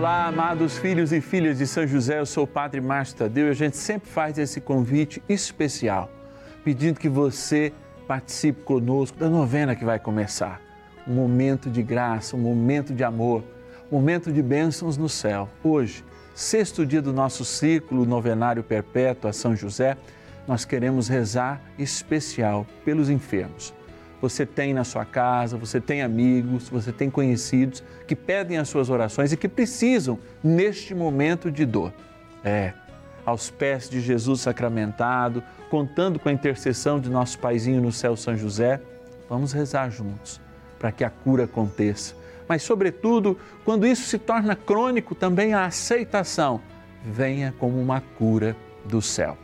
Olá, amados filhos e filhas de São José, eu sou o Padre Márcio Tadeu e a gente sempre faz esse convite especial, pedindo que você participe conosco da novena que vai começar. Um momento de graça, um momento de amor, um momento de bênçãos no céu. Hoje, sexto dia do nosso ciclo novenário perpétuo a São José, nós queremos rezar especial pelos enfermos você tem na sua casa, você tem amigos, você tem conhecidos que pedem as suas orações e que precisam neste momento de dor. É, aos pés de Jesus sacramentado, contando com a intercessão de nosso paizinho no céu São José, vamos rezar juntos para que a cura aconteça. Mas, sobretudo, quando isso se torna crônico, também a aceitação venha como uma cura do céu.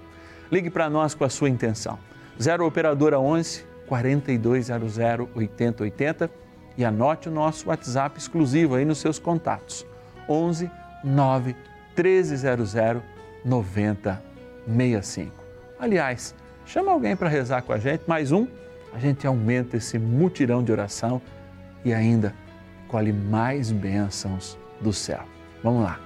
Ligue para nós com a sua intenção. 0 Operadora 11 4200 8080 e anote o nosso WhatsApp exclusivo aí nos seus contatos. 11 9 1300 9065. Aliás, chama alguém para rezar com a gente, mais um, a gente aumenta esse mutirão de oração e ainda colhe mais bênçãos do céu. Vamos lá.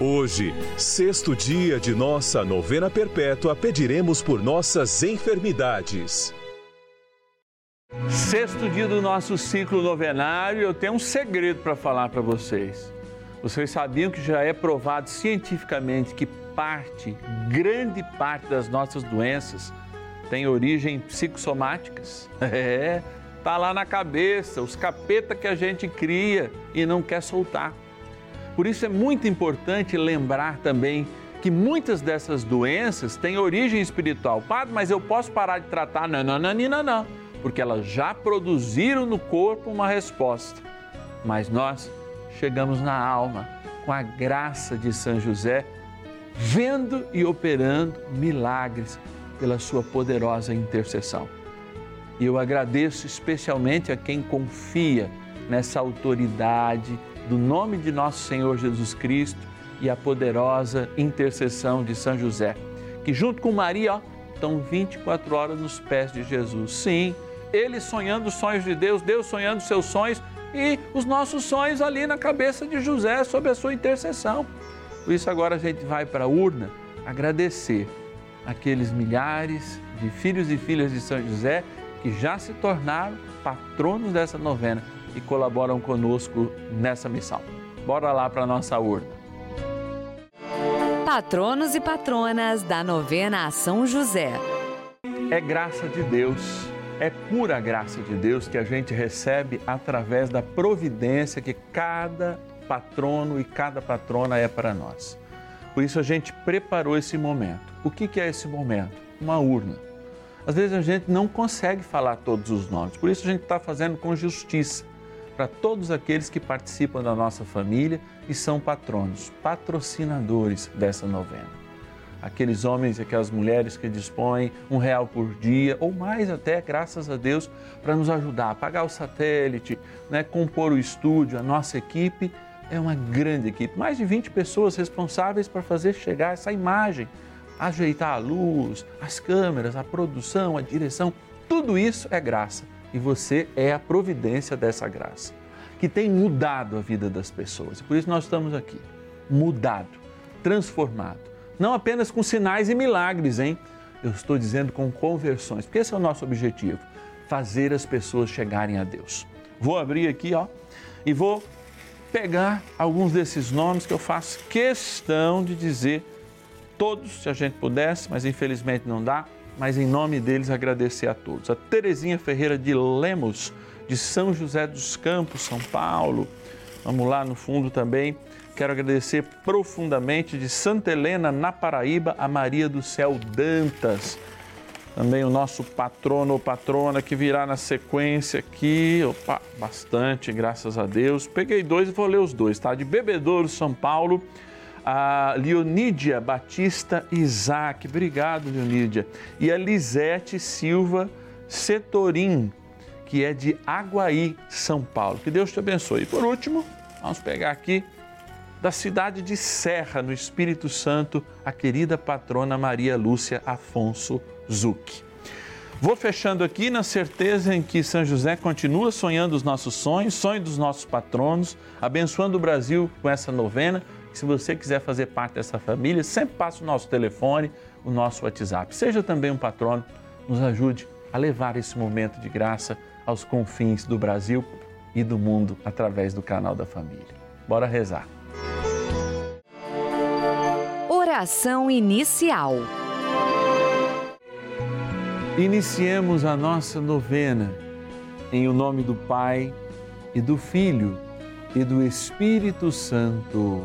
Hoje, sexto dia de nossa novena perpétua, pediremos por nossas enfermidades. Sexto dia do nosso ciclo novenário, eu tenho um segredo para falar para vocês. Vocês sabiam que já é provado cientificamente que parte, grande parte das nossas doenças tem origem psicossomáticas? É, tá lá na cabeça, os capeta que a gente cria e não quer soltar. Por isso é muito importante lembrar também que muitas dessas doenças têm origem espiritual. Padre, mas eu posso parar de tratar? Não, não, não, não, não, porque elas já produziram no corpo uma resposta. Mas nós chegamos na alma com a graça de São José, vendo e operando milagres pela sua poderosa intercessão. E eu agradeço especialmente a quem confia nessa autoridade do nome de nosso Senhor Jesus Cristo e a poderosa intercessão de São José, que junto com Maria ó, estão 24 horas nos pés de Jesus. Sim, ele sonhando os sonhos de Deus, Deus sonhando seus sonhos e os nossos sonhos ali na cabeça de José sob a sua intercessão. Por isso agora a gente vai para a urna agradecer aqueles milhares de filhos e filhas de São José que já se tornaram patronos dessa novena e colaboram conosco nessa missão. Bora lá para a nossa urna. Patronos e patronas da novena a São José. É graça de Deus, é pura graça de Deus que a gente recebe através da providência que cada patrono e cada patrona é para nós. Por isso a gente preparou esse momento. O que é esse momento? Uma urna. Às vezes a gente não consegue falar todos os nomes, por isso a gente está fazendo com justiça para todos aqueles que participam da nossa família e são patronos, patrocinadores dessa novena. Aqueles homens e aquelas mulheres que dispõem um real por dia ou mais até, graças a Deus, para nos ajudar a pagar o satélite, né, compor o estúdio, a nossa equipe. É uma grande equipe, mais de 20 pessoas responsáveis para fazer chegar essa imagem, ajeitar a luz, as câmeras, a produção, a direção, tudo isso é graça e você é a providência dessa graça, que tem mudado a vida das pessoas. E por isso nós estamos aqui, mudado, transformado não apenas com sinais e milagres, hein? Eu estou dizendo com conversões, porque esse é o nosso objetivo, fazer as pessoas chegarem a Deus. Vou abrir aqui, ó, e vou pegar alguns desses nomes que eu faço questão de dizer todos, se a gente pudesse, mas infelizmente não dá, mas em nome deles agradecer a todos. A Terezinha Ferreira de Lemos, de São José dos Campos, São Paulo. Vamos lá no fundo também. Quero agradecer profundamente de Santa Helena, na Paraíba, a Maria do Céu Dantas. Também o nosso patrono ou patrona que virá na sequência aqui. Opa, bastante, graças a Deus. Peguei dois e vou ler os dois, tá? De Bebedouro, São Paulo, a Leonídia Batista Isaac. Obrigado, Leonídia. E a Lisete Silva Setorim, que é de Aguaí, São Paulo. Que Deus te abençoe. E por último, vamos pegar aqui da cidade de Serra, no Espírito Santo, a querida patrona Maria Lúcia Afonso Zucchi. Vou fechando aqui na certeza em que São José continua sonhando os nossos sonhos, sonho dos nossos patronos, abençoando o Brasil com essa novena. Se você quiser fazer parte dessa família, sempre passe o nosso telefone, o nosso WhatsApp. Seja também um patrono, nos ajude a levar esse momento de graça aos confins do Brasil e do mundo através do canal da família. Bora rezar. Oração inicial. Iniciemos a nossa novena em o nome do Pai e do Filho e do Espírito Santo.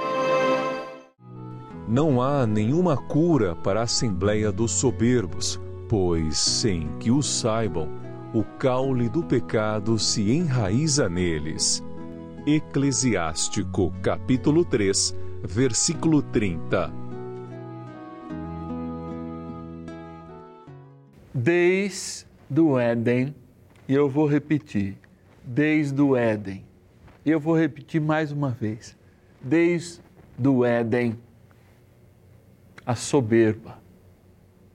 não há nenhuma cura para a Assembleia dos Soberbos, pois, sem que o saibam, o caule do pecado se enraiza neles. Eclesiástico, capítulo 3, versículo 30. Desde do Éden, e eu vou repetir, desde o Éden. E eu vou repetir mais uma vez, desde o Éden, a soberba,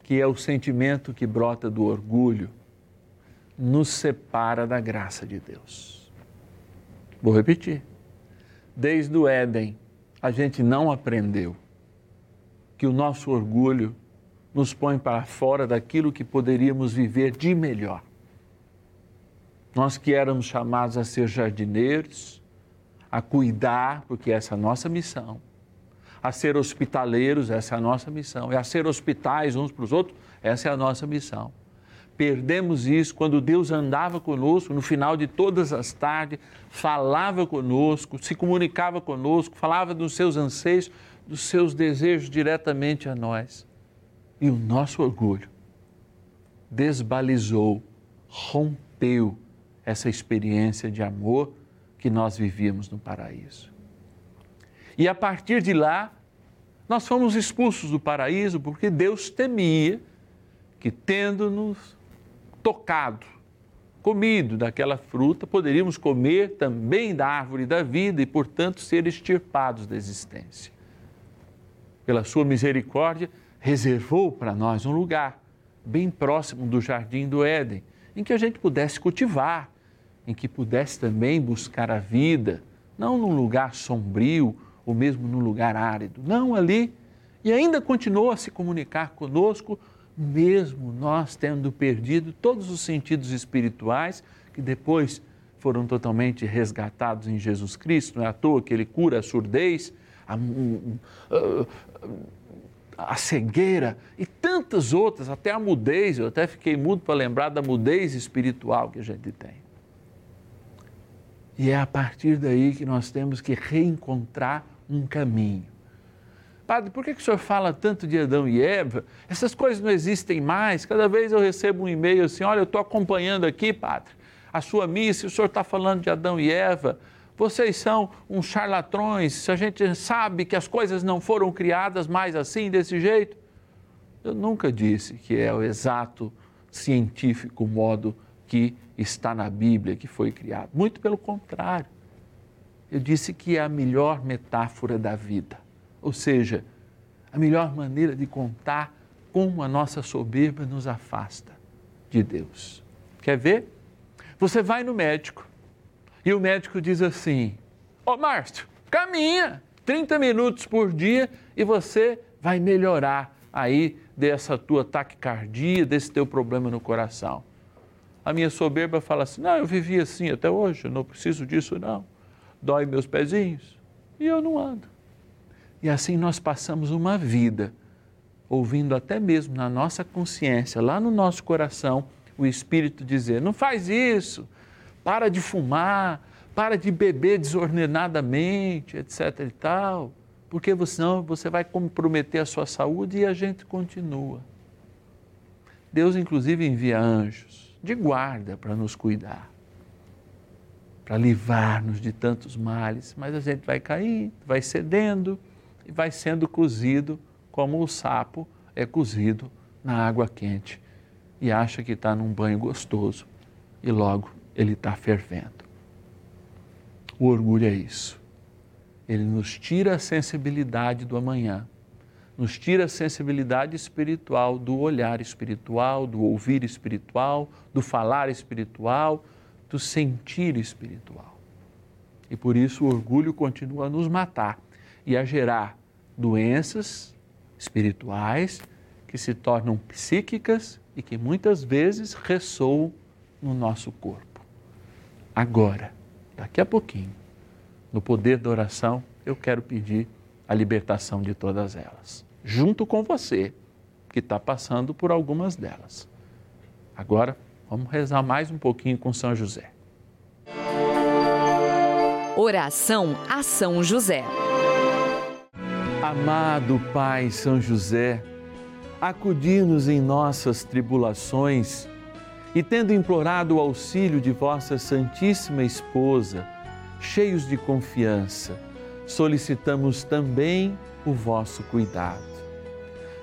que é o sentimento que brota do orgulho, nos separa da graça de Deus. Vou repetir. Desde o Éden, a gente não aprendeu que o nosso orgulho nos põe para fora daquilo que poderíamos viver de melhor. Nós que éramos chamados a ser jardineiros, a cuidar, porque essa é a nossa missão, a ser hospitaleiros, essa é a nossa missão, e a ser hospitais uns para os outros, essa é a nossa missão. Perdemos isso quando Deus andava conosco no final de todas as tardes, falava conosco, se comunicava conosco, falava dos seus anseios, dos seus desejos diretamente a nós. E o nosso orgulho desbalizou, rompeu essa experiência de amor que nós vivíamos no paraíso. E a partir de lá, nós fomos expulsos do paraíso porque Deus temia que, tendo-nos tocado, comido daquela fruta, poderíamos comer também da árvore da vida e, portanto, ser extirpados da existência. Pela sua misericórdia, reservou para nós um lugar bem próximo do jardim do Éden, em que a gente pudesse cultivar, em que pudesse também buscar a vida, não num lugar sombrio ou mesmo num lugar árido, não ali, e ainda continuou a se comunicar conosco, mesmo nós tendo perdido todos os sentidos espirituais que depois foram totalmente resgatados em Jesus Cristo, não é à toa que ele cura a surdez, a, a, a cegueira e tantas outras, até a mudez, eu até fiquei mudo para lembrar da mudez espiritual que a gente tem. E é a partir daí que nós temos que reencontrar um caminho. Padre, por que, o senhor fala tanto de Adão e Eva? Essas coisas não existem mais. Cada vez eu recebo um e-mail assim: olha, eu estou acompanhando aqui, Padre, a sua missa, o senhor está falando de Adão e Eva. Vocês são uns charlatões. A gente sabe que as coisas não foram criadas mais assim, desse jeito. Eu nunca disse que é o exato científico modo que está na Bíblia que foi criado. Muito pelo contrário. Eu disse que é a melhor metáfora da vida, ou seja, a melhor maneira de contar como a nossa soberba nos afasta de Deus. Quer ver? Você vai no médico e o médico diz assim: Ô oh, Márcio, caminha 30 minutos por dia e você vai melhorar aí dessa tua taquicardia, desse teu problema no coração. A minha soberba fala assim: não, eu vivi assim até hoje, não preciso disso não. Dói meus pezinhos e eu não ando. E assim nós passamos uma vida ouvindo até mesmo na nossa consciência, lá no nosso coração, o Espírito dizer: não faz isso, para de fumar, para de beber desordenadamente, etc. e tal, porque senão você vai comprometer a sua saúde e a gente continua. Deus, inclusive, envia anjos de guarda para nos cuidar, para livrar-nos de tantos males, mas a gente vai caindo, vai cedendo e vai sendo cozido como o sapo é cozido na água quente e acha que está num banho gostoso e logo ele está fervendo. O orgulho é isso. Ele nos tira a sensibilidade do amanhã nos tira a sensibilidade espiritual, do olhar espiritual, do ouvir espiritual, do falar espiritual, do sentir espiritual. E por isso o orgulho continua a nos matar e a gerar doenças espirituais que se tornam psíquicas e que muitas vezes ressoam no nosso corpo. Agora, daqui a pouquinho, no poder da oração, eu quero pedir a libertação de todas elas junto com você, que está passando por algumas delas. Agora, vamos rezar mais um pouquinho com São José. Oração a São José. Amado Pai São José, acudir-nos em nossas tribulações e, tendo implorado o auxílio de vossa Santíssima Esposa, cheios de confiança, solicitamos também o vosso cuidado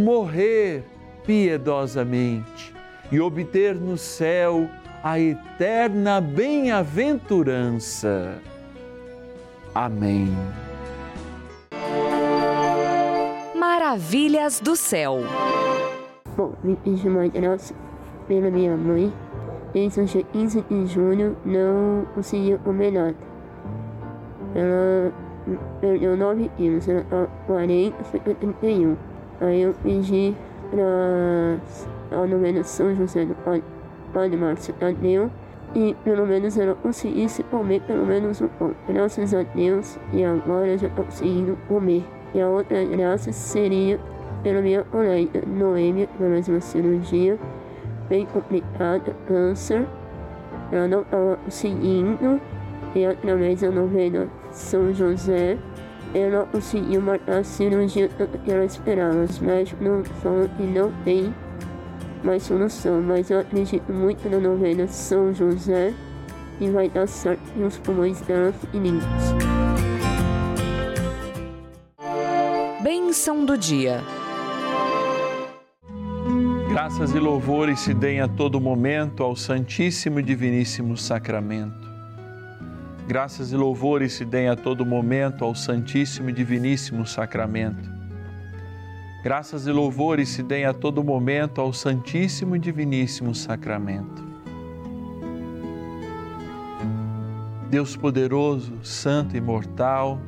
morrer piedosamente e obter no céu a eterna bem-aventurança. Amém. Maravilhas do Céu. Bom, me pedi uma graça pela minha mãe. Desde o dia 15 de junho não consegui o melhor. Ela perdeu 9 quilos, ela tá 40, foi 31. Aí eu pedi pra ao menos São José do Padre, Márcio Tadeu e pelo menos ela conseguisse comer pelo menos um pão. Graças a Deus e agora já tô conseguindo comer. E a outra graça seria pela minha colega Noêmia, que mais uma cirurgia bem complicada, câncer. Ela não estava conseguindo, e através da novena São José, ela conseguiu marcar a cirurgia que ela esperava. Os médicos não falam que não tem mais solução, mas eu acredito muito na novena São José e vai dar certo e os pulmões dela fiquem limpos. Bênção do dia. Graças e louvores se deem a todo momento ao Santíssimo e Diviníssimo Sacramento. Graças e louvores se deem a todo momento ao Santíssimo e Diviníssimo Sacramento. Graças e louvores se deem a todo momento ao Santíssimo e Diviníssimo Sacramento. Deus poderoso, santo e imortal,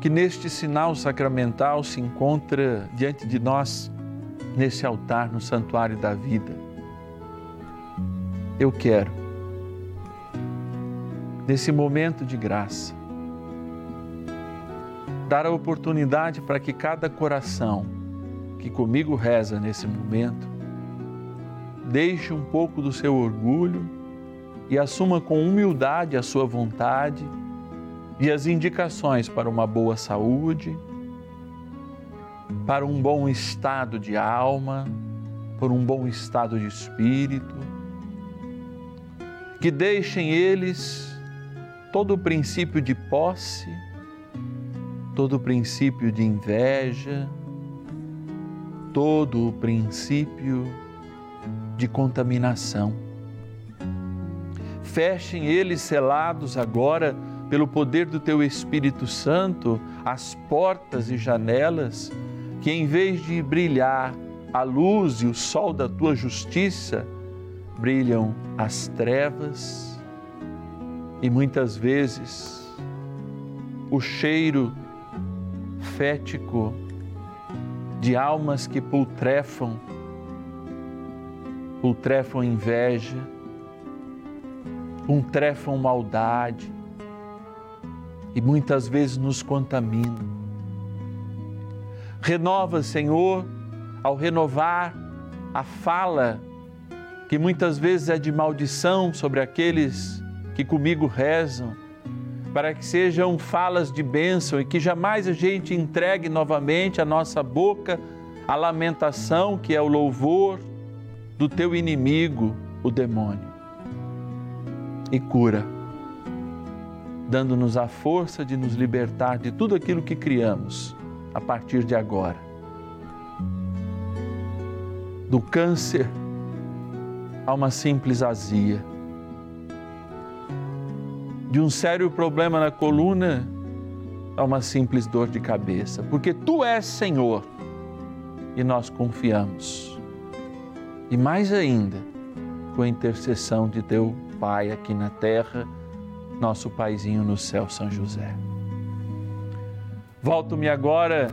que neste sinal sacramental se encontra diante de nós, nesse altar, no santuário da vida. Eu quero, nesse momento de graça, dar a oportunidade para que cada coração que comigo reza nesse momento, deixe um pouco do seu orgulho e assuma com humildade a sua vontade e as indicações para uma boa saúde, para um bom estado de alma, por um bom estado de espírito. Que deixem eles todo o princípio de posse, todo o princípio de inveja, todo o princípio de contaminação. Fechem eles selados agora pelo poder do teu Espírito Santo, as portas e janelas, que em vez de brilhar a luz e o sol da tua justiça, brilham as trevas e muitas vezes o cheiro fético de almas que pultrefam, pultrefam inveja, pultrefam maldade, e muitas vezes nos contamina. Renova, Senhor, ao renovar a fala que muitas vezes é de maldição sobre aqueles que comigo rezam, para que sejam falas de bênção e que jamais a gente entregue novamente a nossa boca a lamentação que é o louvor do teu inimigo, o demônio. E cura, dando-nos a força de nos libertar de tudo aquilo que criamos a partir de agora. Do câncer a uma simples azia. De um sério problema na coluna a uma simples dor de cabeça. Porque tu és Senhor e nós confiamos. E mais ainda, com a intercessão de teu Pai aqui na terra, nosso Paizinho no céu, São José. Volto-me agora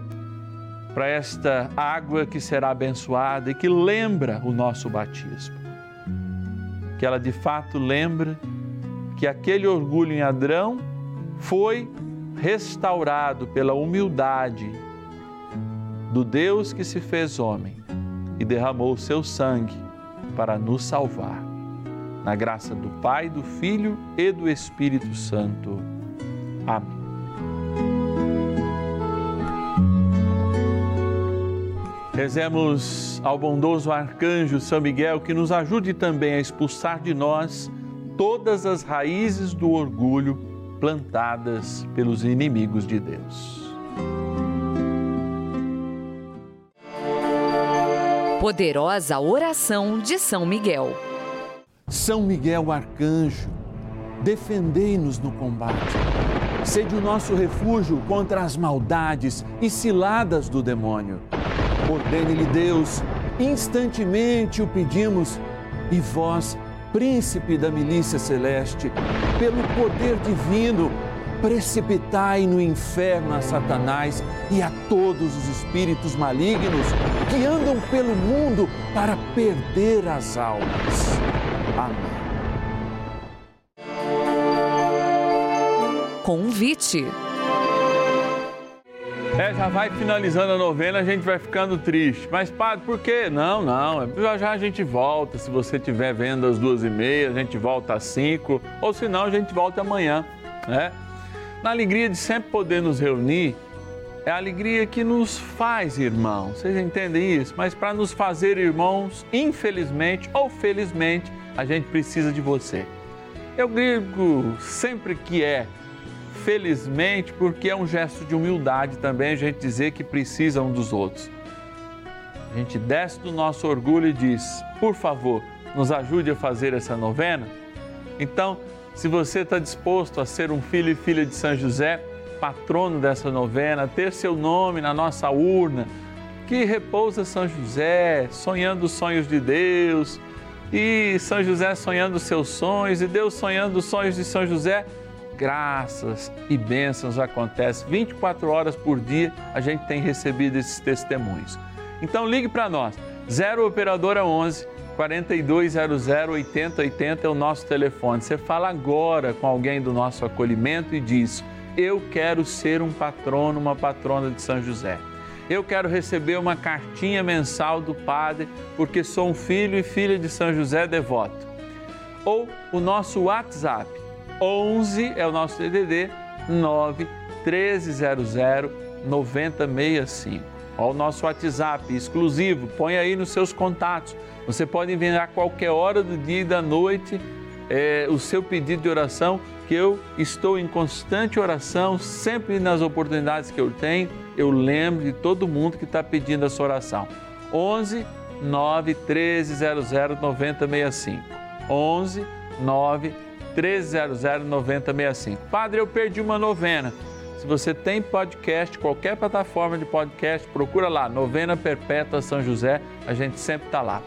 para esta água que será abençoada e que lembra o nosso batismo. Que ela de fato lembra que aquele orgulho em Adrão foi restaurado pela humildade do Deus que se fez homem e derramou o seu sangue para nos salvar. Na graça do Pai, do Filho e do Espírito Santo. Amém. Rezemos ao bondoso arcanjo São Miguel que nos ajude também a expulsar de nós todas as raízes do orgulho plantadas pelos inimigos de Deus. Poderosa oração de São Miguel. São Miguel arcanjo, defendei-nos no combate. Sede o nosso refúgio contra as maldades e ciladas do demônio. Ordene-lhe Deus, instantemente o pedimos, e vós, príncipe da milícia celeste, pelo poder divino, precipitai no inferno a Satanás e a todos os espíritos malignos que andam pelo mundo para perder as almas. Amém. Convite. É, já vai finalizando a novena, a gente vai ficando triste. Mas, padre, por quê? Não, não. Já já a gente volta. Se você estiver vendo às duas e meia, a gente volta às cinco. Ou se não, a gente volta amanhã, né? Na alegria de sempre poder nos reunir, é a alegria que nos faz irmãos. Vocês entendem isso? Mas para nos fazer irmãos, infelizmente ou felizmente, a gente precisa de você. Eu digo sempre que é felizmente, porque é um gesto de humildade também a gente dizer que precisa um dos outros. A gente desce do nosso orgulho e diz: por favor, nos ajude a fazer essa novena. Então, se você está disposto a ser um filho e filha de São José, patrono dessa novena, ter seu nome na nossa urna, que repousa São José, sonhando os sonhos de Deus, e São José sonhando os seus sonhos, e Deus sonhando os sonhos de São José, graças e bênçãos acontecem 24 horas por dia, a gente tem recebido esses testemunhos. Então ligue para nós, 0 operadora 11 4200 8080 é o nosso telefone. Você fala agora com alguém do nosso acolhimento e diz: "Eu quero ser um patrono, uma patrona de São José. Eu quero receber uma cartinha mensal do padre, porque sou um filho e filha de São José devoto." Ou o nosso WhatsApp 11 é o nosso DDD 9 1300 9065. Ó, o nosso WhatsApp exclusivo, põe aí nos seus contatos. Você pode enviar a qualquer hora do dia e da noite é, o seu pedido de oração, que eu estou em constante oração, sempre nas oportunidades que eu tenho, eu lembro de todo mundo que está pedindo a sua oração. 11 9 1300 9065. 11 9 1300 9065. Padre, eu perdi uma novena. Se você tem podcast, qualquer plataforma de podcast, procura lá, Novena Perpétua São José, a gente sempre está lá.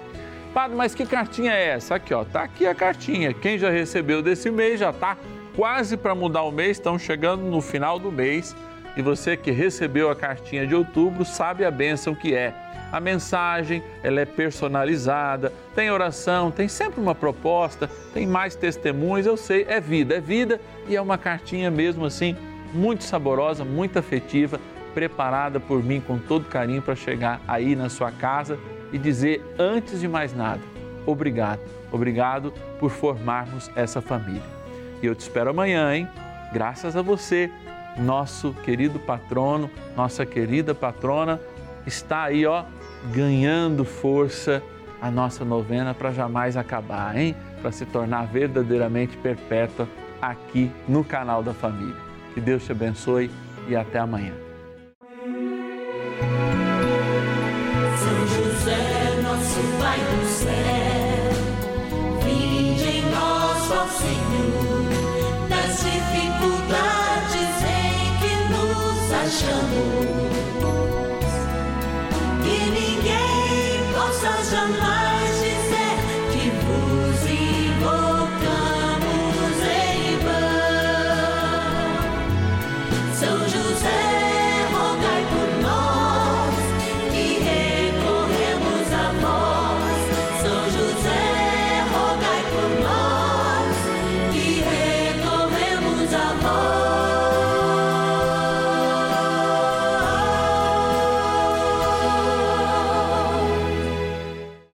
Padre, mas que cartinha é essa? Aqui, ó, tá aqui a cartinha. Quem já recebeu desse mês já está quase para mudar o mês, estão chegando no final do mês. E você que recebeu a cartinha de outubro sabe a bênção que é. A mensagem, ela é personalizada, tem oração, tem sempre uma proposta, tem mais testemunhos, eu sei, é vida, é vida e é uma cartinha mesmo assim, muito saborosa, muito afetiva, preparada por mim com todo carinho para chegar aí na sua casa e dizer, antes de mais nada, obrigado, obrigado por formarmos essa família. E eu te espero amanhã, hein? Graças a você, nosso querido patrono, nossa querida patrona está aí, ó, ganhando força a nossa novena para jamais acabar, hein? Para se tornar verdadeiramente perpétua aqui no canal da família. Que Deus te abençoe e até amanhã. São José, nosso Pai do céu, nos achamos.